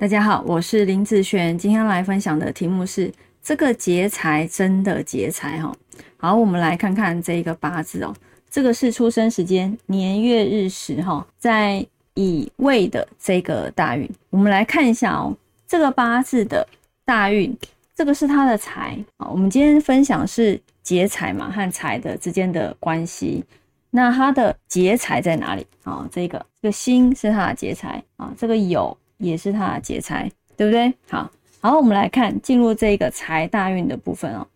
大家好，我是林子璇，今天来分享的题目是这个劫财真的劫财哈。好，我们来看看这一个八字哦，这个是出生时间年月日时哈，在乙未的这个大运，我们来看一下哦，这个八字的大运，这个是他的财啊。我们今天分享是劫财嘛和财的之间的关系，那他的劫财在哪里啊？这个这个辛是他的劫财啊，这个酉。也是他的劫财，对不对？好，好，我们来看进入这个财大运的部分哦。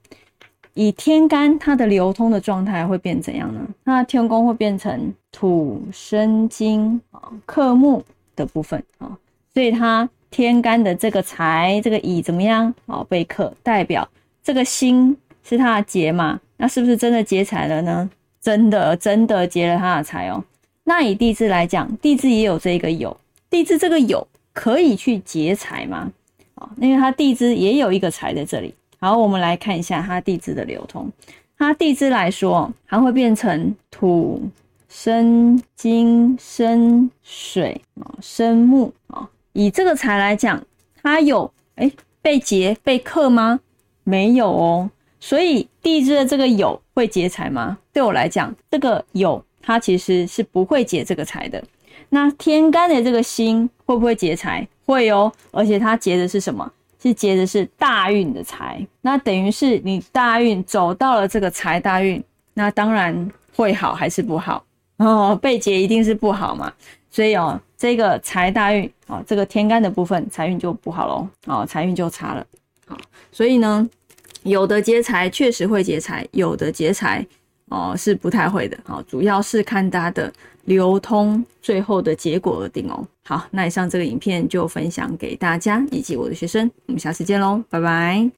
以天干它的流通的状态会变怎样呢？那天宫会变成土生金啊，克木的部分啊，所以它天干的这个财这个乙怎么样啊？被克，代表这个辛是他的劫嘛？那是不是真的劫财了呢？真的，真的劫了他的财哦。那以地支来讲，地支也有这个酉，地支这个酉。可以去劫财吗？啊，因为它地支也有一个财在这里。好，我们来看一下它地支的流通。它地支来说，它会变成土生金生水啊，生木啊。以这个财来讲，它有哎被劫被克吗？没有哦。所以地支的这个酉会劫财吗？对我来讲，这个酉它其实是不会劫这个财的。那天干的这个星会不会劫财？会哦，而且它劫的是什么？是劫的是大运的财。那等于是你大运走到了这个财大运，那当然会好还是不好哦？被劫一定是不好嘛。所以哦，这个财大运哦，这个天干的部分财运就不好喽，哦，财运就差了。好，所以呢，有的劫财确实会劫财，有的劫财。哦，是不太会的，好，主要是看它的流通最后的结果而定哦。好，那以上这个影片就分享给大家以及我的学生，我们下次见喽，拜拜。